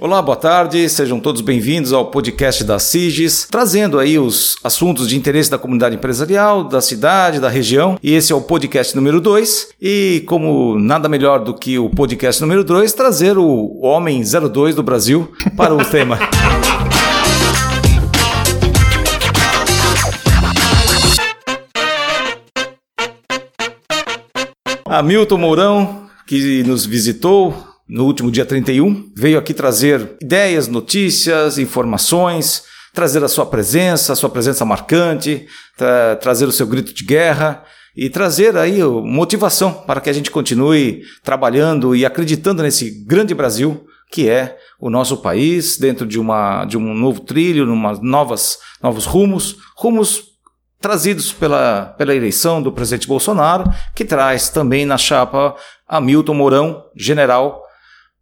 Olá, boa tarde, sejam todos bem-vindos ao podcast da SIGES, trazendo aí os assuntos de interesse da comunidade empresarial, da cidade, da região. E esse é o podcast número 2. E como nada melhor do que o podcast número 2, trazer o Homem 02 do Brasil para o tema. Hamilton Mourão, que nos visitou, no último dia 31, veio aqui trazer ideias, notícias, informações, trazer a sua presença, a sua presença marcante, tra trazer o seu grito de guerra e trazer aí motivação para que a gente continue trabalhando e acreditando nesse grande Brasil que é o nosso país dentro de uma de um novo trilho, numa novas novos rumos, rumos trazidos pela, pela eleição do presidente Bolsonaro, que traz também na chapa Hamilton Mourão, general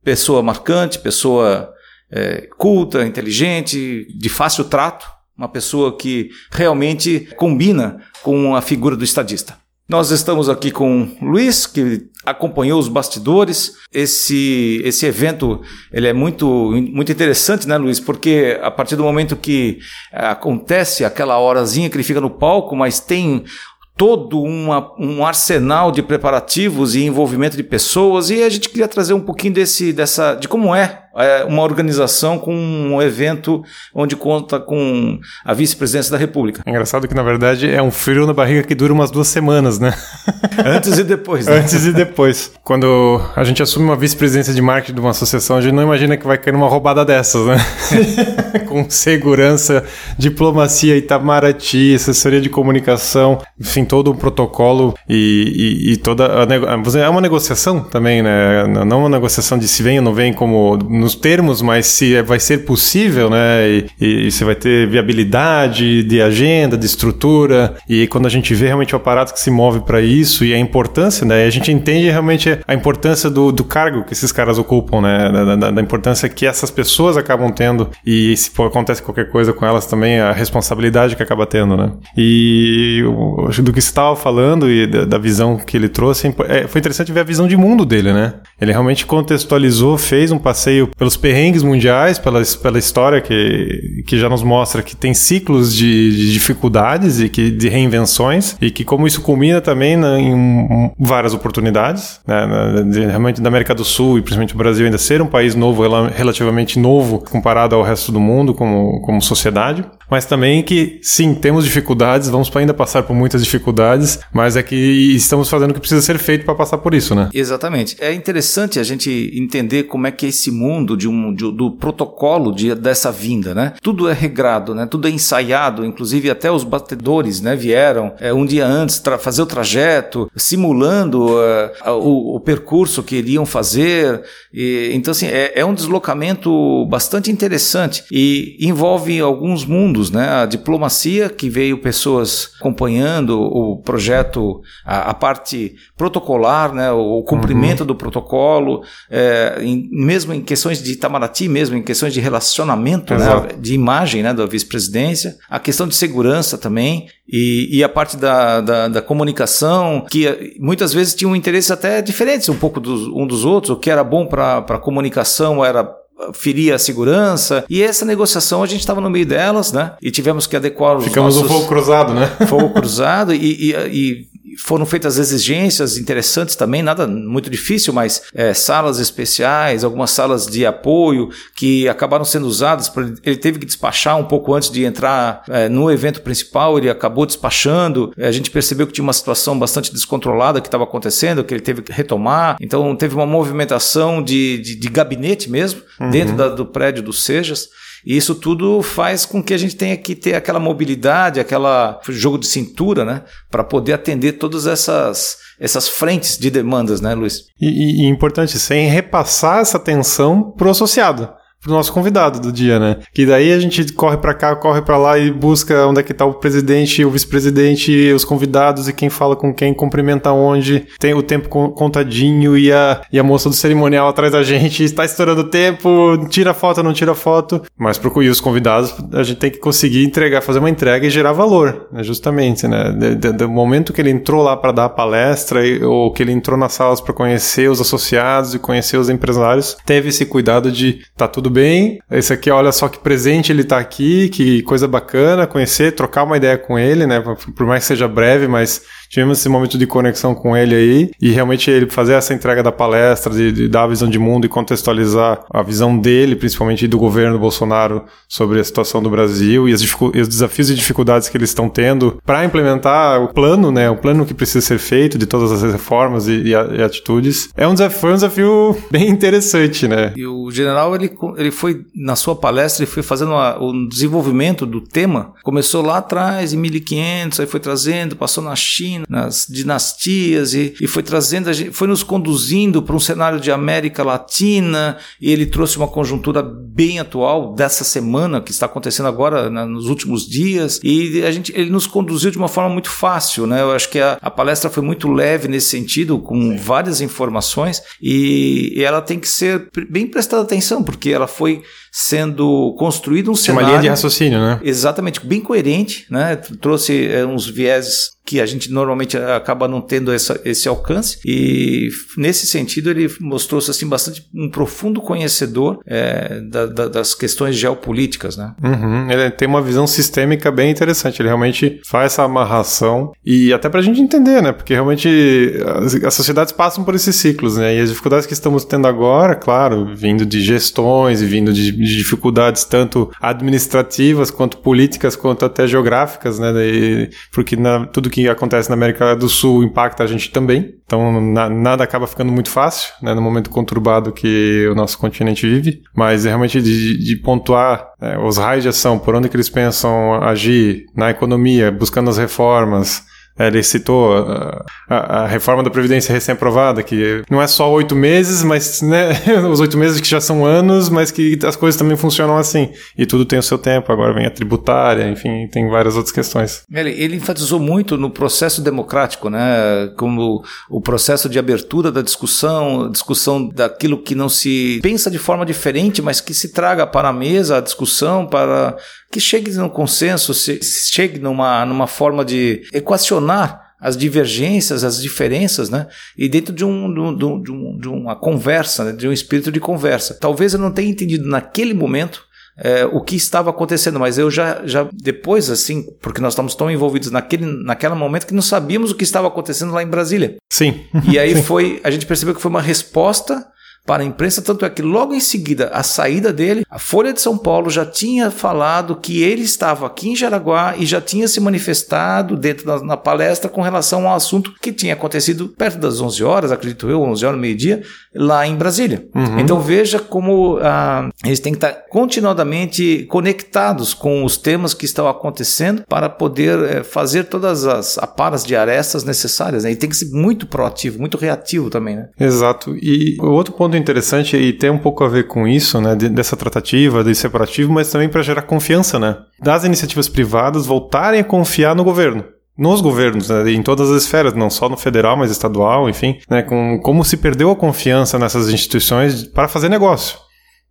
pessoa marcante, pessoa é, culta, inteligente, de fácil trato, uma pessoa que realmente combina com a figura do estadista. Nós estamos aqui com o Luiz, que acompanhou os bastidores. Esse, esse evento ele é muito, muito interessante, né, Luiz? Porque a partir do momento que acontece aquela horazinha que ele fica no palco, mas tem todo uma, um arsenal de preparativos e envolvimento de pessoas e a gente queria trazer um pouquinho desse, dessa, de como é é uma organização com um evento onde conta com a vice-presidência da República. É engraçado que, na verdade, é um frio na barriga que dura umas duas semanas, né? Antes e depois, né? Antes e depois. Quando a gente assume uma vice-presidência de marketing de uma associação, a gente não imagina que vai cair numa roubada dessas, né? com segurança, diplomacia, Itamaraty, assessoria de comunicação, enfim, todo um protocolo e, e, e toda a... É uma negociação também, né? Não uma negociação de se vem ou não vem como nos termos, mas se vai ser possível, né? E, e, você vai ter viabilidade de agenda, de estrutura. E quando a gente vê realmente o aparato que se move para isso e a importância, né? A gente entende realmente a importância do, do cargo que esses caras ocupam, né? Da, da, da importância que essas pessoas acabam tendo. E se acontece qualquer coisa com elas também, a responsabilidade que acaba tendo, né? E do que você estava falando e da, da, visão que ele trouxe, é, foi interessante ver a visão de mundo dele, né? Ele realmente contextualizou, fez um passeio pelos perrengues mundiais, pela, pela história que, que já nos mostra que tem ciclos de, de dificuldades e que, de reinvenções, e que como isso culmina também em várias oportunidades, né, na, de, realmente da América do Sul e principalmente o Brasil ainda ser um país novo, relativamente novo comparado ao resto do mundo como, como sociedade mas também que sim, temos dificuldades, vamos ainda passar por muitas dificuldades, mas é que estamos fazendo o que precisa ser feito para passar por isso, né? Exatamente. É interessante a gente entender como é que é esse mundo de um, de, do protocolo de, dessa vinda, né? Tudo é regrado, né? Tudo é ensaiado, inclusive até os batedores, né? Vieram é, um dia antes fazer o trajeto, simulando uh, o, o, percurso que iriam fazer. E, então, assim, é, é um deslocamento bastante interessante e envolve alguns mundos mundos, né? A diplomacia, que veio pessoas acompanhando o projeto, a, a parte protocolar, né? O, cumprimento uhum. do protocolo, é, em, mesmo em questões de Itamaraty, mesmo em questões de relacionamento, né? De imagem, né? Da vice-presidência, a questão de segurança também, e, e, a parte da, da, da, comunicação, que muitas vezes tinham interesses até diferentes um pouco dos, um dos outros. O que era bom para a comunicação era feria a segurança. E essa negociação a gente estava no meio delas, né? E tivemos que adequar os Ficamos nossos... um fogo cruzado, né? Fogo cruzado e, e, e foram feitas exigências interessantes também, nada muito difícil, mas é, salas especiais, algumas salas de apoio que acabaram sendo usadas. Pra, ele teve que despachar um pouco antes de entrar é, no evento principal, ele acabou despachando. A gente percebeu que tinha uma situação bastante descontrolada que estava acontecendo, que ele teve que retomar. Então teve uma movimentação de, de, de gabinete mesmo, uhum. dentro da, do prédio dos Sejas. E isso tudo faz com que a gente tenha que ter aquela mobilidade, aquela jogo de cintura, né, para poder atender todas essas essas frentes de demandas, né, Luiz? E, e importante, sem repassar essa tensão pro associado pro nosso convidado do dia, né? Que daí a gente corre para cá, corre para lá e busca onde é que tá o presidente, o vice-presidente, os convidados e quem fala com quem, cumprimenta onde, tem o tempo contadinho e a, e a moça do cerimonial atrás da gente está estourando o tempo, tira foto, não tira foto. Mas pro os convidados, a gente tem que conseguir entregar, fazer uma entrega e gerar valor, né? justamente, né? Do momento que ele entrou lá para dar a palestra ou que ele entrou nas salas para conhecer os associados e conhecer os empresários, teve esse cuidado de tá tudo bem. Esse aqui, olha só que presente ele tá aqui, que coisa bacana, conhecer, trocar uma ideia com ele, né? Por mais que seja breve, mas tivemos esse momento de conexão com ele aí e realmente ele fazer essa entrega da palestra, de, de dar a visão de mundo e contextualizar a visão dele, principalmente do governo Bolsonaro sobre a situação do Brasil e, as, e os desafios e dificuldades que eles estão tendo para implementar o plano, né, o plano que precisa ser feito de todas as reformas e, e, e atitudes. É um desafio, foi um desafio bem interessante, né? E o general ele, ele foi na sua palestra ele foi fazendo uma, o desenvolvimento do tema. Começou lá atrás em 1500, aí foi trazendo, passou na China nas dinastias e, e foi trazendo, gente, foi nos conduzindo para um cenário de América Latina e ele trouxe uma conjuntura bem atual dessa semana que está acontecendo agora na, nos últimos dias e a gente, ele nos conduziu de uma forma muito fácil, né? Eu acho que a, a palestra foi muito leve nesse sentido, com várias informações e, e ela tem que ser bem prestada atenção porque ela foi sendo construído um cenário. Uma linha de raciocínio, né? Exatamente, bem coerente, né? Trouxe é, uns vieses que a gente normalmente acaba não tendo essa, esse alcance e nesse sentido ele mostrou-se assim bastante um profundo conhecedor é, da, da, das questões geopolíticas, né? Uhum, ele tem uma visão sistêmica bem interessante. Ele realmente faz essa amarração e até para a gente entender, né? Porque realmente as, as, sociedades passam por esses ciclos, né? E as dificuldades que estamos tendo agora, claro, vindo de gestões e vindo de de dificuldades tanto administrativas quanto políticas quanto até geográficas, né? Porque na, tudo que acontece na América do Sul impacta a gente também. Então na, nada acaba ficando muito fácil, né? No momento conturbado que o nosso continente vive. Mas realmente de, de pontuar né, os raios de ação, por onde que eles pensam agir na economia, buscando as reformas ele citou a, a, a, reforma da Previdência recém-aprovada, que não é só oito meses, mas né, os oito meses que já são anos, mas que as coisas também funcionam assim. E tudo tem o seu tempo. Agora vem a tributária, enfim, tem várias outras questões. Ele, ele enfatizou muito no processo democrático, né? Como o processo de abertura da discussão, discussão daquilo que não se pensa de forma diferente, mas que se traga para a mesa a discussão, para que chegue num consenso, se, chegue numa, numa forma de equacionar as divergências, as diferenças, né? E dentro de, um, de, um, de uma conversa, né? de um espírito de conversa. Talvez eu não tenha entendido naquele momento é, o que estava acontecendo, mas eu já, já depois, assim, porque nós estamos tão envolvidos naquele, naquele momento que não sabíamos o que estava acontecendo lá em Brasília. Sim. E aí Sim. foi, a gente percebeu que foi uma resposta para a imprensa, tanto é que logo em seguida, a saída dele, a Folha de São Paulo já tinha falado que ele estava aqui em Jaraguá e já tinha se manifestado dentro da na palestra com relação ao assunto que tinha acontecido perto das 11 horas, acredito eu, 11 horas, meio-dia, lá em Brasília. Uhum. Então veja como ah, eles têm que estar continuadamente conectados com os temas que estão acontecendo para poder eh, fazer todas as aparas de arestas necessárias. Né? E tem que ser muito proativo, muito reativo também. Né? Exato. E outro ponto interessante e tem um pouco a ver com isso, né, dessa tratativa, desse separativo, mas também para gerar confiança, né, das iniciativas privadas voltarem a confiar no governo nos governos, né, em todas as esferas, não só no federal, mas estadual, enfim, né, com como se perdeu a confiança nessas instituições para fazer negócio.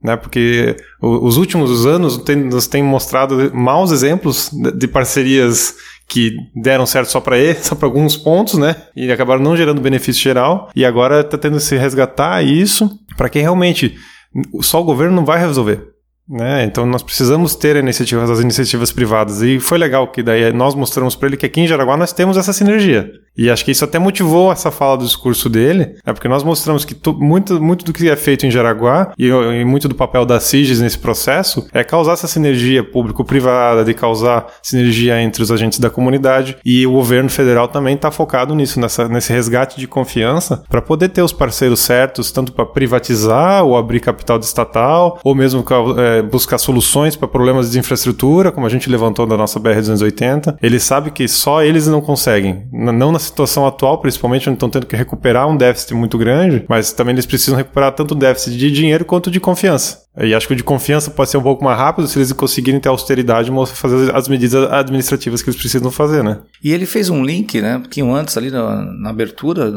Né, porque os últimos anos nos têm mostrado maus exemplos de parcerias que deram certo só para ele, só para alguns pontos, né? E acabaram não gerando benefício geral. E agora está tendo que se resgatar isso para quem realmente só o governo não vai resolver. Né? Então nós precisamos ter iniciativas, as iniciativas privadas. E foi legal que daí nós mostramos para ele que aqui em Jaraguá nós temos essa sinergia. E acho que isso até motivou essa fala do discurso dele, é porque nós mostramos que muito, muito do que é feito em Jaraguá e, e muito do papel da CIGES nesse processo é causar essa sinergia público-privada, de causar sinergia entre os agentes da comunidade e o governo federal também está focado nisso, nessa, nesse resgate de confiança para poder ter os parceiros certos, tanto para privatizar ou abrir capital estatal, ou mesmo é, buscar soluções para problemas de infraestrutura, como a gente levantou da nossa BR-280. Ele sabe que só eles não conseguem, não na situação atual, principalmente, onde estão tendo que recuperar um déficit muito grande, mas também eles precisam recuperar tanto déficit de dinheiro quanto de confiança. E acho que o de confiança pode ser um pouco mais rápido se eles conseguirem ter austeridade e fazer as medidas administrativas que eles precisam fazer, né? E ele fez um link, né? Um pouquinho antes, ali na, na abertura,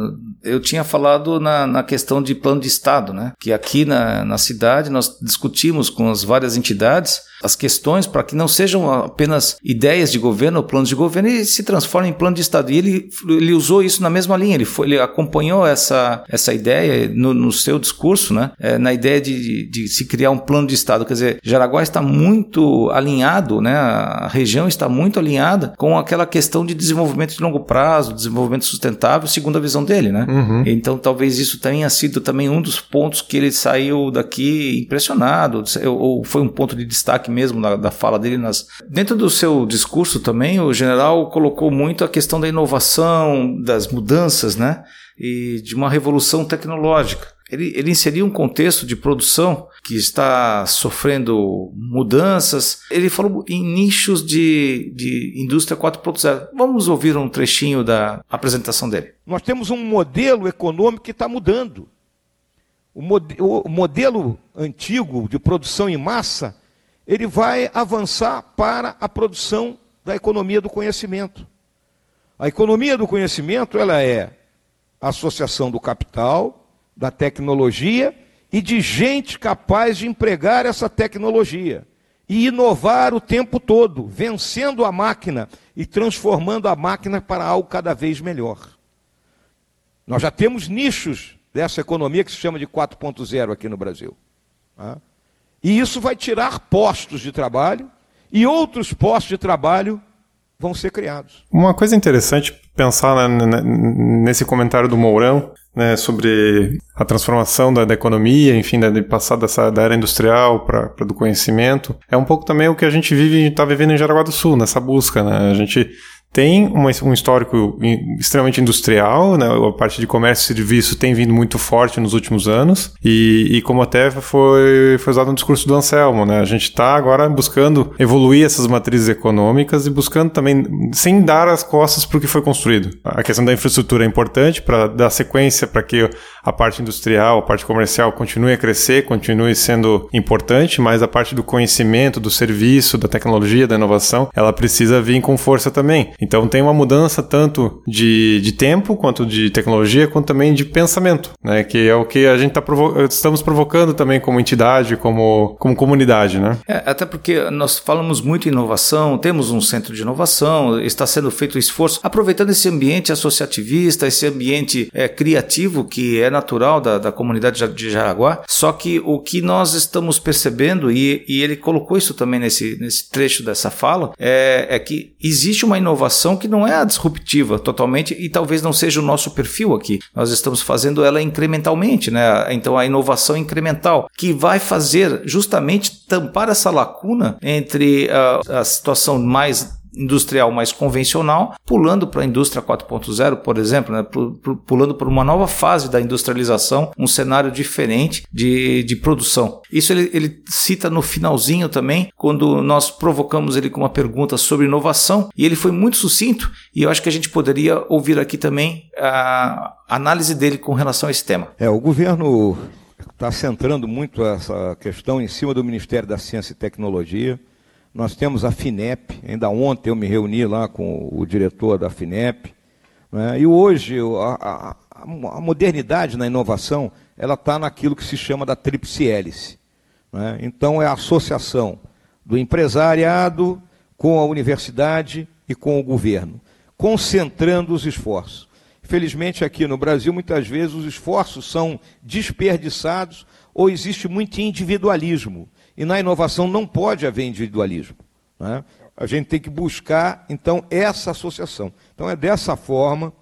eu tinha falado na, na, questão de plano de Estado, né? Que aqui na, na cidade nós discutimos com as várias entidades as questões para que não sejam apenas ideias de governo ou planos de governo e se transformem em plano de Estado. E ele, ele usou isso na mesma linha, ele, foi, ele acompanhou essa, essa ideia no, no seu discurso, né? É, na ideia de, de se criar criar um plano de Estado. Quer dizer, Jaraguá está muito alinhado, né? a região está muito alinhada com aquela questão de desenvolvimento de longo prazo, desenvolvimento sustentável, segundo a visão dele. Né? Uhum. Então talvez isso tenha sido também um dos pontos que ele saiu daqui impressionado, ou foi um ponto de destaque mesmo da, da fala dele. Nas... Dentro do seu discurso também, o general colocou muito a questão da inovação, das mudanças, né? E de uma revolução tecnológica. Ele, ele inseriu um contexto de produção que está sofrendo mudanças. Ele falou em nichos de, de indústria 4.0. Vamos ouvir um trechinho da apresentação dele. Nós temos um modelo econômico que está mudando. O modelo antigo de produção em massa, ele vai avançar para a produção da economia do conhecimento. A economia do conhecimento, ela é a associação do capital, da tecnologia e de gente capaz de empregar essa tecnologia e inovar o tempo todo, vencendo a máquina e transformando a máquina para algo cada vez melhor. Nós já temos nichos dessa economia que se chama de 4.0 aqui no Brasil. Tá? E isso vai tirar postos de trabalho e outros postos de trabalho vão ser criados. Uma coisa interessante pensar nesse comentário do Mourão né, sobre a transformação da, da economia, enfim, de passar dessa, da era industrial para do conhecimento, é um pouco também o que a gente vive, está vivendo em Jaraguá do Sul, nessa busca, né? A gente tem uma, um histórico extremamente industrial, né? a parte de comércio e serviço tem vindo muito forte nos últimos anos, e, e como até foi, foi usado no discurso do Anselmo, né? a gente está agora buscando evoluir essas matrizes econômicas e buscando também, sem dar as costas para o que foi construído. A questão da infraestrutura é importante para dar sequência para que a parte industrial, a parte comercial continue a crescer, continue sendo importante, mas a parte do conhecimento, do serviço, da tecnologia, da inovação, ela precisa vir com força também. Então tem uma mudança tanto de, de tempo, quanto de tecnologia, quanto também de pensamento, né? Que é o que a gente tá provo estamos provocando também como entidade, como, como comunidade, né? É, até porque nós falamos muito em inovação, temos um centro de inovação, está sendo feito esforço, aproveitando esse ambiente associativista, esse ambiente é, criativo que é natural da, da comunidade de Jaraguá, só que o que nós estamos percebendo, e, e ele colocou isso também nesse, nesse trecho dessa fala, é, é que existe uma inovação que não é a disruptiva totalmente e talvez não seja o nosso perfil aqui. Nós estamos fazendo ela incrementalmente, né? Então a inovação incremental que vai fazer justamente tampar essa lacuna entre a, a situação mais industrial mais convencional, pulando para a indústria 4.0, por exemplo, né? pulando para uma nova fase da industrialização, um cenário diferente de, de produção. Isso ele, ele cita no finalzinho também, quando nós provocamos ele com uma pergunta sobre inovação, e ele foi muito sucinto, e eu acho que a gente poderia ouvir aqui também a análise dele com relação a esse tema. É, o governo está centrando muito essa questão em cima do Ministério da Ciência e Tecnologia. Nós temos a FINEP, ainda ontem eu me reuni lá com o diretor da FINEP. Né? E hoje a, a, a, modernidade na inovação ela está naquilo que se chama da tríplice hélice. Né? Então é a associação do empresariado com a universidade e com o governo, concentrando os esforços. Felizmente aqui no Brasil muitas vezes os esforços são desperdiçados ou existe muito individualismo. E na inovação não pode haver individualismo. Né? A gente tem que buscar, então, essa associação. Então, é dessa forma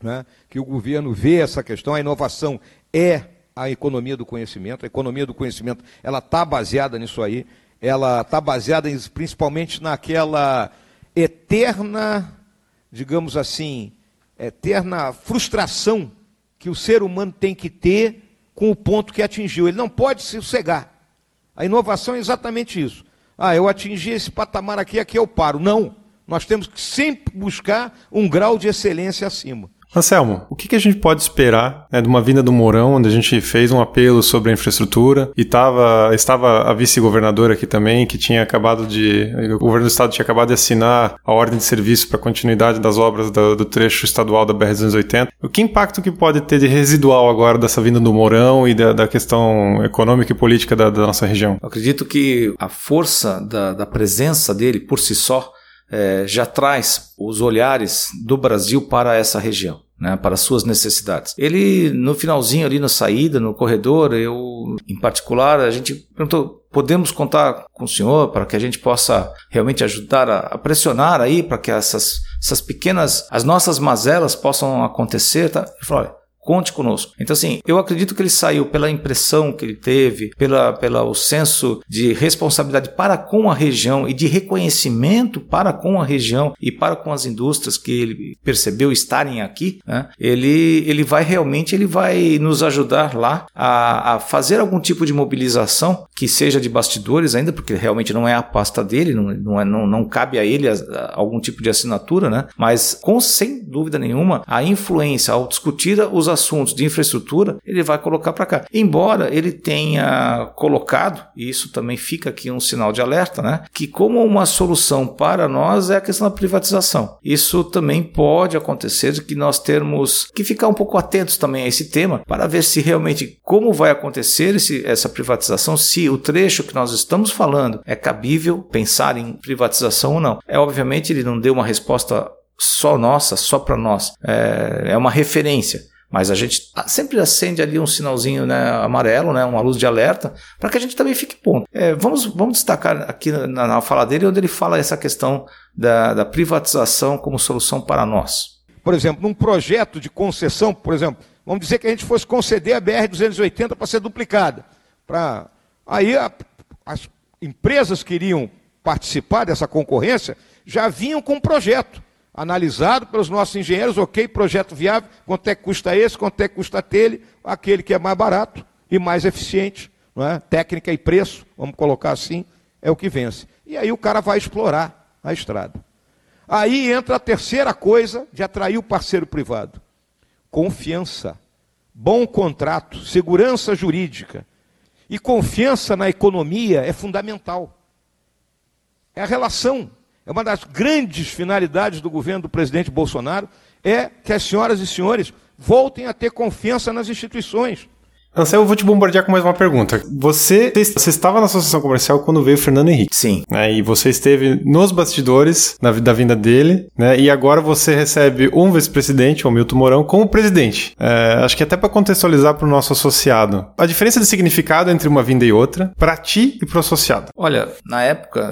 né, que o governo vê essa questão. A inovação é a economia do conhecimento. A economia do conhecimento ela está baseada nisso aí. Ela está baseada em, principalmente naquela eterna, digamos assim, eterna frustração que o ser humano tem que ter com o ponto que atingiu. Ele não pode se sossegar. A inovação é exatamente isso. Ah, eu atingi esse patamar aqui, aqui eu paro. Não. Nós temos que sempre buscar um grau de excelência acima. Anselmo, o que, que a gente pode esperar né, de uma vinda do Mourão, onde a gente fez um apelo sobre a infraestrutura e tava, estava a vice-governadora aqui também, que tinha acabado de. O governo do estado tinha acabado de assinar a ordem de serviço para continuidade das obras do, do, trecho estadual da BR-280. O que impacto que pode ter de residual agora dessa vinda do Mourão e da, da questão econômica e política da, da, nossa região? Eu acredito que a força da, da presença dele por si só é, já traz os olhares do Brasil para essa região. né, para suas necessidades. Ele, no finalzinho ali na saída, no corredor, eu, em particular, a gente perguntou, podemos contar com o senhor para que a gente possa realmente ajudar a, a pressionar aí para que essas, essas pequenas, as nossas mazelas possam acontecer, tá? Ele falou, olha, Conte conosco. Então, assim, eu acredito que ele saiu pela impressão que ele teve, pela, pela senso de responsabilidade para com a região e de reconhecimento para com a região e para com as indústrias que ele percebeu estarem aqui. Né? Ele, ele vai realmente ele vai nos ajudar lá a, a fazer algum tipo de mobilização que seja de bastidores ainda, porque realmente não é a pasta dele, não, não, é, não, não cabe a ele a, a, algum tipo de assinatura, né? mas com sem dúvida nenhuma a influência ao discutir os assuntos de infraestrutura, ele vai colocar para cá. Embora ele tenha colocado, e isso também fica aqui um sinal de alerta, né, que como uma solução para nós é a questão da privatização. Isso também pode acontecer de que nós termos que ficar um pouco atentos também a esse tema para ver se realmente como vai acontecer esse, essa privatização, se o trecho que nós estamos falando é cabível pensar em privatização ou não. É obviamente ele não deu uma resposta só nossa, só para nós. É, é uma referência. Mas a gente sempre acende ali um sinalzinho né, amarelo, né, uma luz de alerta, para que a gente também fique ponto. É, vamos, vamos destacar aqui na, na fala dele, onde ele fala essa questão da, da privatização como solução para nós. Por exemplo, num projeto de concessão, por exemplo, vamos dizer que a gente fosse conceder a BR-280 para ser duplicada. Pra... Aí a, as empresas que iriam participar dessa concorrência já vinham com um projeto analisado pelos nossos engenheiros, ok, projeto viável, quanto é que custa esse, quanto é que custa aquele, aquele que é mais barato e mais eficiente, não é? técnica e preço, vamos colocar assim, é o que vence. E aí o cara vai explorar a estrada. Aí entra a terceira coisa de atrair o parceiro privado: confiança, bom contrato, segurança jurídica. E confiança na economia é fundamental. É a relação é uma das grandes finalidades do governo do presidente Bolsonaro é que as senhoras e senhores voltem a ter confiança nas instituições. Anselmo, eu vou te bombardear com mais uma pergunta. Você, você estava na associação comercial quando veio o Fernando Henrique. Sim. Né, e você esteve nos bastidores na, da vinda dele, né? E agora você recebe um vice-presidente, o Milton Mourão, como presidente. É, acho que até para contextualizar para o nosso associado. A diferença de significado entre uma vinda e outra, para ti e para o associado. Olha, na época,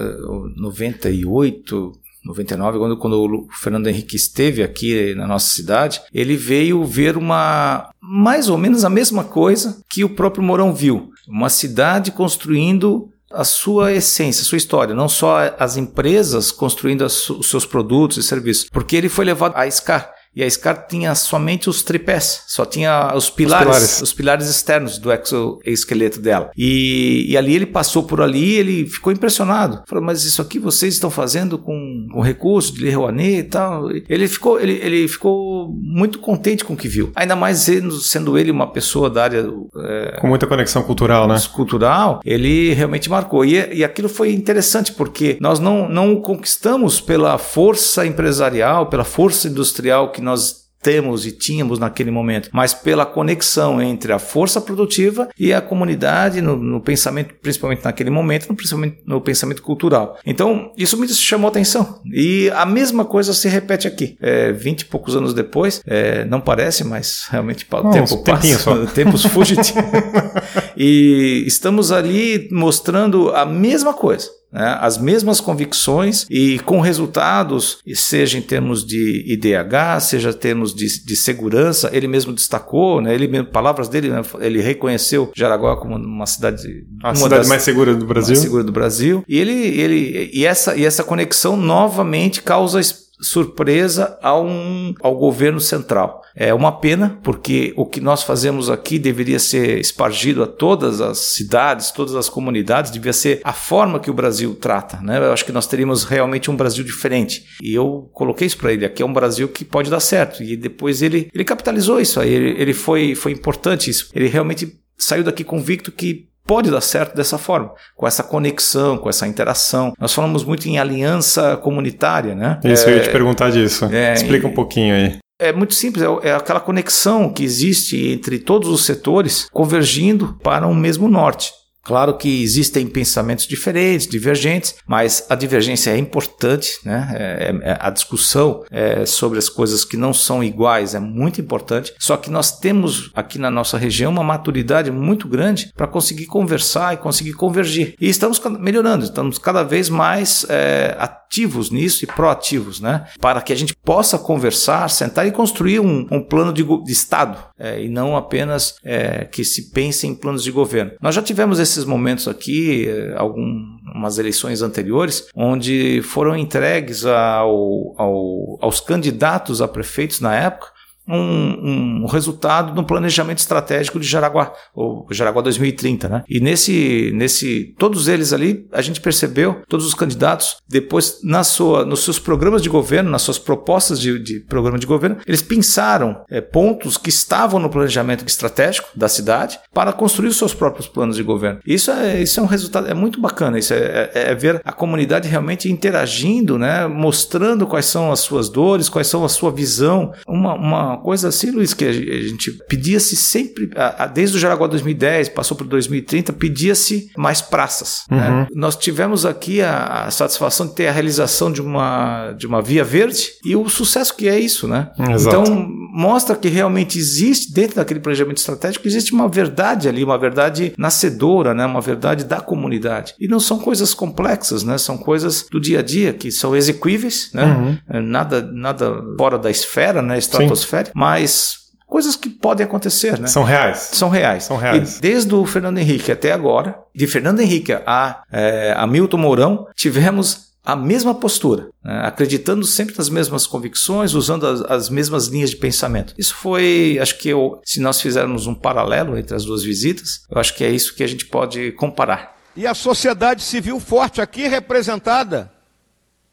98, 99, quando, quando o Fernando Henrique esteve aqui na nossa cidade, ele veio ver uma mais ou menos a mesma coisa que o próprio Mourão viu. Uma cidade construindo a sua essência, a sua história, não só as empresas construindo os seus produtos e serviços, porque ele foi levado a SCAR, e a SCAR tinha somente os tripés, só tinha os pilares, os pilares, os pilares externos do exoesqueleto dela. E, e, ali ele passou por ali ele ficou impressionado. Falou, mas isso aqui vocês estão fazendo com, com recurso de Lei Rouanet e tal. Ele ficou, ele, ele ficou muito contente com o que viu. Ainda mais sendo, sendo ele uma pessoa da área... É, com muita conexão cultural, né? Cultural, ele realmente marcou. E, e aquilo foi interessante, porque nós não, não conquistamos pela força empresarial, pela força industrial que nós temos e tínhamos naquele momento, mas pela conexão entre a força produtiva e a comunidade no, no pensamento, principalmente naquele momento, no, principalmente no pensamento cultural. Então, isso me chamou atenção. E a mesma coisa se repete aqui. É, 20 e poucos anos depois, é, não parece, mas realmente o tempo passa, só. tempos fugitivos. e estamos ali mostrando a mesma coisa né, as mesmas convicções e com resultados, seja em termos de IDH, seja em termos de, de segurança, ele mesmo destacou, né, ele mesmo, palavras dele, né, ele reconheceu Jaraguá como uma cidade, a uma cidade mais segura do Brasil, mais segura do Brasil, e ele, ele e essa e essa conexão novamente causa surpresa ao, um, ao governo central. É uma pena, porque o que nós fazemos aqui deveria ser espargido a todas as cidades, todas as comunidades, devia ser a forma que o Brasil trata. Né? Eu acho que nós teríamos realmente um Brasil diferente. E eu coloquei isso para ele: aqui é um Brasil que pode dar certo. E depois ele, ele capitalizou isso aí, ele, ele foi, foi importante isso. Ele realmente saiu daqui convicto que pode dar certo dessa forma, com essa conexão, com essa interação. Nós falamos muito em aliança comunitária, né? Isso, é, eu ia te é, perguntar disso. É, Explica um pouquinho aí. É muito simples, é, é aquela conexão que existe entre todos os setores convergindo para um mesmo norte. Claro que existem pensamentos diferentes, divergentes, mas a divergência é importante, né? É, é, a discussão é, sobre as coisas que não são iguais é muito importante. Só que nós temos aqui na nossa região uma maturidade muito grande para conseguir conversar e conseguir convergir. E estamos melhorando, estamos cada vez mais é, ativos nisso e proativos, né? Para que a gente possa conversar, sentar e construir um, um plano de, de Estado é, e não apenas é, que se pense em planos de governo. Nós já tivemos esses momentos aqui, algumas eleições anteriores, onde foram entregues ao, ao, aos candidatos a prefeitos na época um, um, resultado um planejamento estratégico de Jaraguá, o Jaraguá 2030, né? E nesse, nesse, todos eles ali, a gente percebeu, todos os candidatos, depois na sua, nos seus programas de governo, nas suas propostas de, de programa de governo, eles pensaram é, pontos que estavam no planejamento estratégico da cidade para construir os seus próprios planos de governo. Isso é, isso é um resultado, é muito bacana, isso é, é, é ver a comunidade realmente interagindo, né? Mostrando quais são as suas dores, quais são a sua visão, uma, uma coisa assim, Luiz, que a gente pedia-se sempre, desde o Jaraguá 2010, passou para 2030, pedia-se mais praças. Né? Uhum. Né? Nós tivemos aqui a, a, satisfação de ter a realização de uma, de uma via verde e o sucesso que é isso, né? Exato. Então, mostra que realmente existe, dentro daquele planejamento estratégico, existe uma verdade ali, uma verdade nascedora, né? Uma verdade da comunidade. E não são coisas complexas, né? São coisas do dia a dia que são execuíveis, né? Uhum. Nada, nada fora da esfera, né? Estratosfera mas coisas que podem acontecer, né? São reais. São reais. São reais. E desde o Fernando Henrique até agora, de Fernando Henrique a, é, a Milton Mourão, tivemos a mesma postura, né? acreditando sempre nas mesmas convicções, usando as, as, mesmas linhas de pensamento. Isso foi, acho que eu, se nós fizermos um paralelo entre as duas visitas, eu acho que é isso que a gente pode comparar. E a sociedade civil forte aqui representada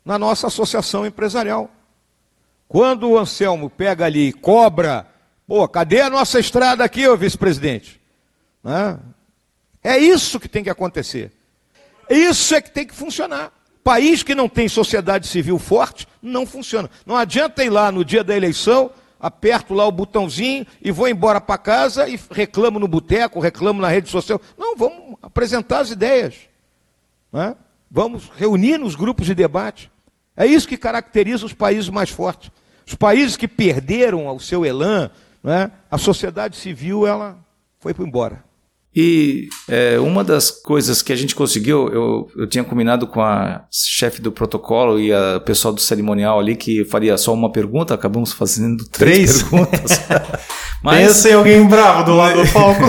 na nossa associação empresarial. Quando o Anselmo pega ali e cobra, pô, cadê a nossa estrada aqui, ô vice-presidente? Né? É isso que tem que acontecer. Isso é que tem que funcionar. País que não tem sociedade civil forte, não funciona. Não adianta ir lá no dia da eleição, aperto lá o botãozinho e vou embora para casa e reclamo no boteco, reclamo na rede social. Não, vamos apresentar as ideias. Né? Vamos reunir nos grupos de debate. É isso que caracteriza os países mais fortes. Os países que perderam o seu elan, né, a sociedade civil ela foi embora. E é, uma das coisas que a gente conseguiu, eu, eu tinha combinado com a chefe do protocolo e a pessoal do cerimonial ali que faria só uma pergunta, acabamos fazendo três, três? perguntas. Mas... Pensa em alguém bravo do lado do palco.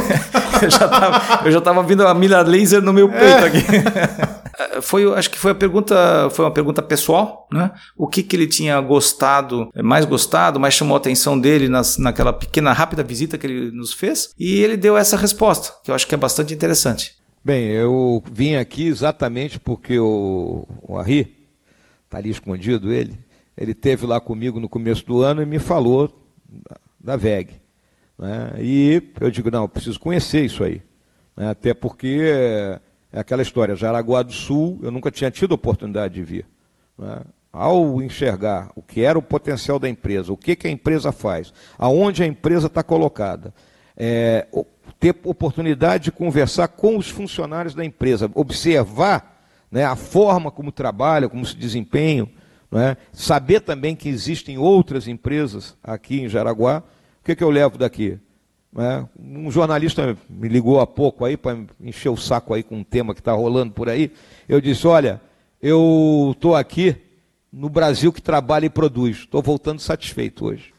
eu já estava vindo a milha laser no meu peito é. aqui. foi, acho que foi a pergunta, foi uma pergunta pessoal, né? O que, que ele tinha gostado, mais gostado, mais chamou a atenção dele nas, naquela pequena, rápida visita que ele nos fez, e ele deu essa resposta, que eu acho que é bastante interessante. Bem, eu vim aqui exatamente porque o, o Arri, está ali escondido ele, ele teve lá comigo no começo do ano e me falou da VEG. Né? E eu digo, não, eu preciso conhecer isso aí. Né? Até porque é aquela história, Jaraguá do Sul, eu nunca tinha tido oportunidade de vir. Né? Ao enxergar o que era o potencial da empresa, o que, que a empresa faz, aonde a empresa está colocada, é, ter oportunidade de conversar com os funcionários da empresa, observar né, a forma como trabalham, como se desempenham, né, saber também que existem outras empresas aqui em Jaraguá, o que, que eu levo daqui? Né? Um jornalista me ligou há pouco aí para encher o saco aí com um tema que está rolando por aí. Eu disse: Olha, eu estou aqui no Brasil que trabalha e produz. Estou voltando satisfeito hoje.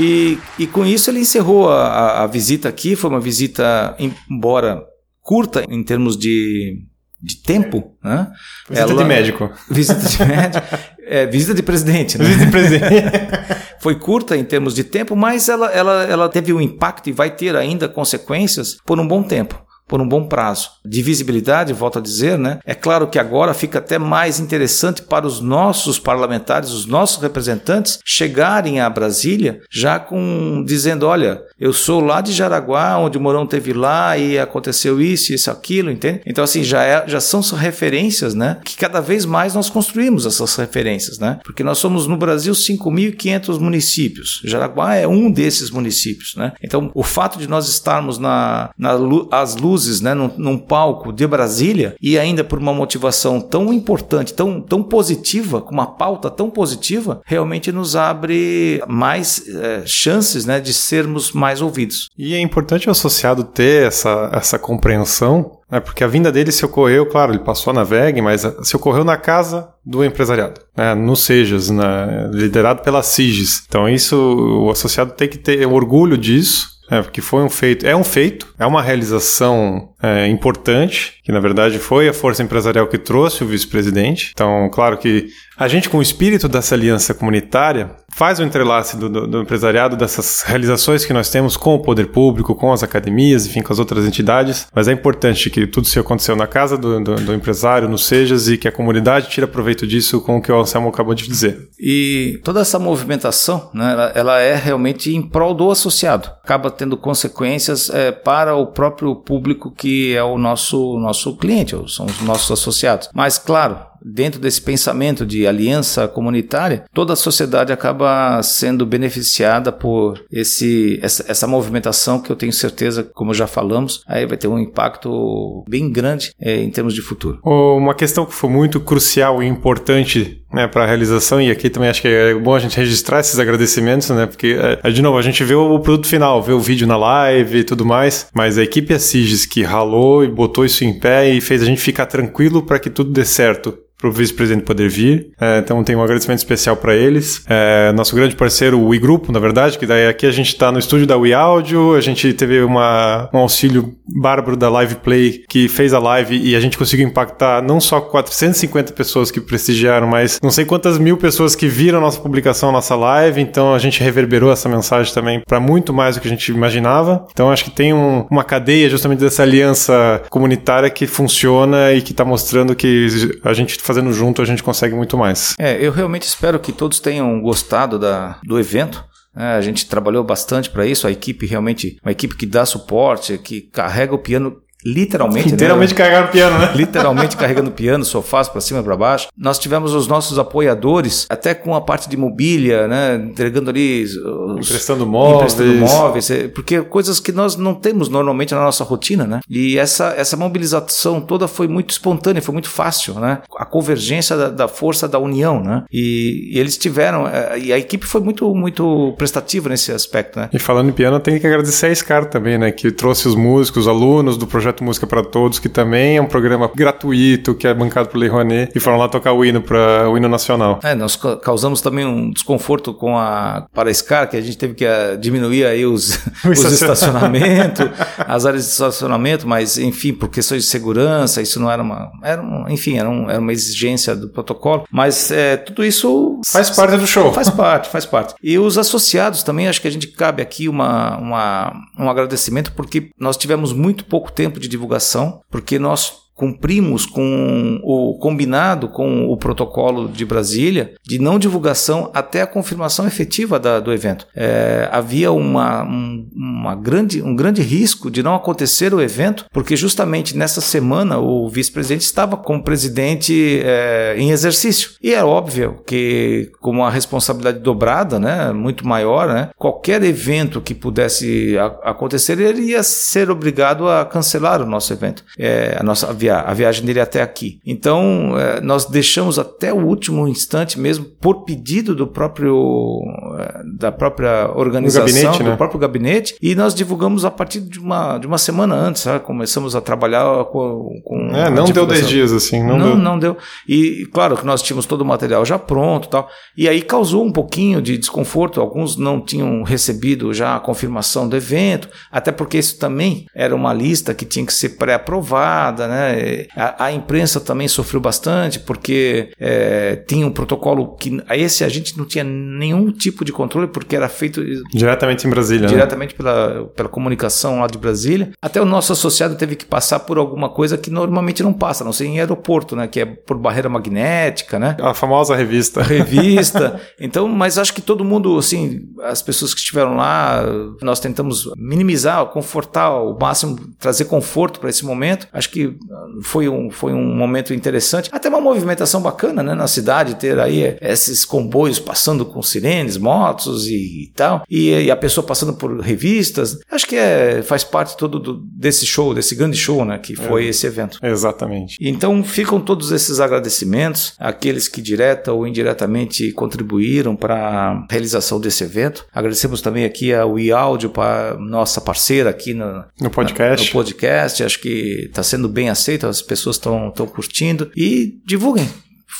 E, e com isso ele encerrou a, a visita aqui. Foi uma visita, embora curta em termos de de tempo, né? Visita Ela, de médico. Visita de médico. É, visita de presidente, né? Visita de presidente. Foi curta em termos de tempo, mas ela, ela, ela teve um impacto e vai ter ainda consequências por um bom tempo. Por um bom prazo. De visibilidade, volto a dizer, né? É claro que agora fica até mais interessante para os nossos parlamentares, os nossos representantes, chegarem a Brasília já com dizendo, olha, eu sou lá de Jaraguá, onde o Mourão teve lá e aconteceu isso, isso, aquilo, entende? Então assim já é, já são referências, né? Que cada vez mais nós construímos essas referências, né? Porque nós somos no Brasil 5.500 municípios. Jaraguá é um desses municípios, né? Então o fato de nós estarmos na, na as luzes, né, num, num palco de Brasília e ainda por uma motivação tão importante, tão, tão positiva, com uma pauta tão positiva, realmente nos abre mais é, chances, né, de sermos mais ouvidos. E é importante o associado ter essa, essa compreensão é porque a vinda dele se ocorreu, claro, ele passou na VEG, mas se ocorreu na casa do empresariado, né, no Sejas, né, liderado pela SIGES. Então isso, o associado tem que ter orgulho disso, é, porque foi um feito, é um feito, é uma realização é, importante, que na verdade foi a força empresarial que trouxe o vice-presidente. Então, claro que a gente, com o espírito dessa aliança comunitária, faz o entrelace do, do, do, empresariado dessas realizações que nós temos com o poder público, com as academias, enfim, com as outras entidades. Mas é importante que tudo isso aconteceu na casa do, do empresário, no Sejas, e que a comunidade tire proveito disso com o que o Anselmo acabou de dizer. E toda essa movimentação, né, ela, ela é realmente em prol do associado. Acaba tendo consequências é, para o próprio público que é o nosso, nosso cliente, são os nossos associados. Mas, claro, dentro desse pensamento de aliança comunitária, toda a sociedade acaba sendo beneficiada por esse, essa, essa movimentação que eu tenho certeza, como já falamos, aí vai ter um impacto bem grande é, em termos de futuro. Uma questão que foi muito crucial e importante né, para a realização, e aqui também acho que é bom a gente registrar esses agradecimentos, né, porque, é, de novo, a gente vê o produto final, vê o vídeo na live e tudo mais, mas a equipe Assiges que ralou e botou isso em pé e fez a gente ficar tranquilo para que tudo dê certo para o vice-presidente poder vir. É, então tem um agradecimento especial para eles. É, nosso grande parceiro, o Grupo, na verdade, que daí aqui a gente está no estúdio da We Audio, a gente teve uma, um auxílio bárbaro da Live Play que fez a live e a gente conseguiu impactar não só 450 pessoas que prestigiaram, mas não sei quantas mil pessoas que viram nossa publicação, nossa live. Então a gente reverberou essa mensagem também para muito mais do que a gente imaginava. Então acho que tem um, uma cadeia justamente dessa aliança comunitária que funciona e que está mostrando que a gente fazendo junto a gente consegue muito mais. É, eu realmente espero que todos tenham gostado da, do evento. É, a gente trabalhou bastante para isso, a equipe realmente, uma equipe que dá suporte, que carrega o piano literalmente. Literalmente né? carregando piano, né? Literalmente carregando piano, sofás para cima para baixo. Nós tivemos os nossos apoiadores, até com a parte de mobília, né? Entregando ali. Os, emprestando móveis. Emprestando móveis, é, porque coisas que nós não temos normalmente na nossa rotina, né? E essa, essa mobilização toda foi muito espontânea, foi muito fácil, né? A convergência da, da força da união, né? E, e, eles tiveram, é, e a equipe foi muito, muito prestativa nesse aspecto, né? E falando em piano, tem que agradecer a Scar também, né? Que trouxe os músicos, os alunos do projeto Projeto Música para Todos, que também é um programa gratuito, que é bancado por Lei Rouanet, e foram lá tocar o hino para o hino nacional. É, nós causamos também um desconforto com a para a SCAR, que a gente teve que uh, diminuir aí os, os estacionamentos, as áreas de estacionamento, mas enfim, por questões de segurança, isso não era uma, era um, enfim, era, um, era uma exigência do protocolo, mas é, tudo isso faz parte do show. Faz parte, faz parte. E os associados também, acho que a gente cabe aqui uma, uma, um agradecimento porque nós tivemos muito pouco tempo de divulgação, porque nós cumprimos com o combinado com o protocolo de Brasília de não divulgação até a confirmação efetiva da, do evento. É, havia uma, um, uma grande, um grande risco de não acontecer o evento, porque justamente nessa semana o vice-presidente estava como presidente é, em exercício. E é óbvio que, com uma responsabilidade dobrada, né, muito maior, né, qualquer evento que pudesse a, acontecer, ele ia ser obrigado a cancelar o nosso evento, é, a nossa viagem a viagem dele até aqui. Então, é, nós deixamos até o último instante mesmo, por pedido do próprio é, da própria organização, gabinete, do né? próprio gabinete, e nós divulgamos a partir de uma, de uma semana antes, sabe? começamos a trabalhar com. com é, não deu 10 dias assim, não, não deu. Não deu. E claro que nós tínhamos todo o material já pronto tal. E aí causou um pouquinho de desconforto, alguns não tinham recebido já a confirmação do evento, até porque isso também era uma lista que tinha que ser pré-aprovada, né? A, a, imprensa também sofreu bastante, porque é, tinha um protocolo que a esse a gente não tinha nenhum tipo de controle, porque era feito diretamente em Brasília. Né? Diretamente né? pela, pela, comunicação lá de Brasília. Até o nosso associado teve que passar por alguma coisa que normalmente não passa, não sei em aeroporto, né? Que é por barreira magnética, né? A famosa revista. Revista. então, mas acho que todo mundo, assim, as pessoas que estiveram lá, nós tentamos minimizar, confortar o máximo, trazer conforto para esse momento. Acho que foi um, foi um momento interessante. Até uma movimentação bacana, né? Na cidade, ter aí esses comboios passando com sirenes, motos e, e tal, e, e, a pessoa passando por revistas. Acho que é, faz parte todo do, desse show, desse grande show, né? Que foi é, esse evento. Exatamente. Então ficam todos esses agradecimentos àqueles que direta ou indiretamente contribuíram para a realização desse evento. Agradecemos também aqui a WeAudio, para nossa parceira aqui no, no podcast. no podcast. Acho que está sendo bem aceito, as pessoas estão curtindo e divulguem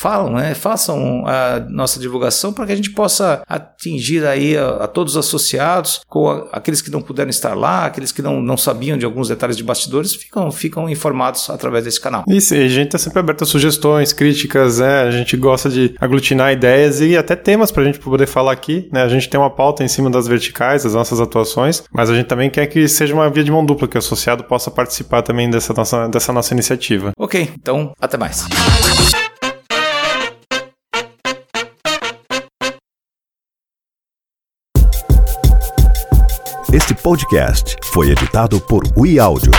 falam, né? Façam a nossa divulgação para que a gente possa atingir aí a, a todos os associados, com a, aqueles que não puderam estar lá, aqueles que não, não sabiam de alguns detalhes de bastidores, ficam, ficam informados através desse canal. Isso, e a gente está sempre aberto a sugestões, críticas, né? A gente gosta de aglutinar ideias e até temas para a gente poder falar aqui, né? A gente tem uma pauta em cima das verticais, das nossas atuações, mas a gente também quer que seja uma via de mão dupla, que o associado possa participar também dessa nossa, dessa nossa iniciativa. Ok, então até mais. Este podcast foi editado por Ui Áudio.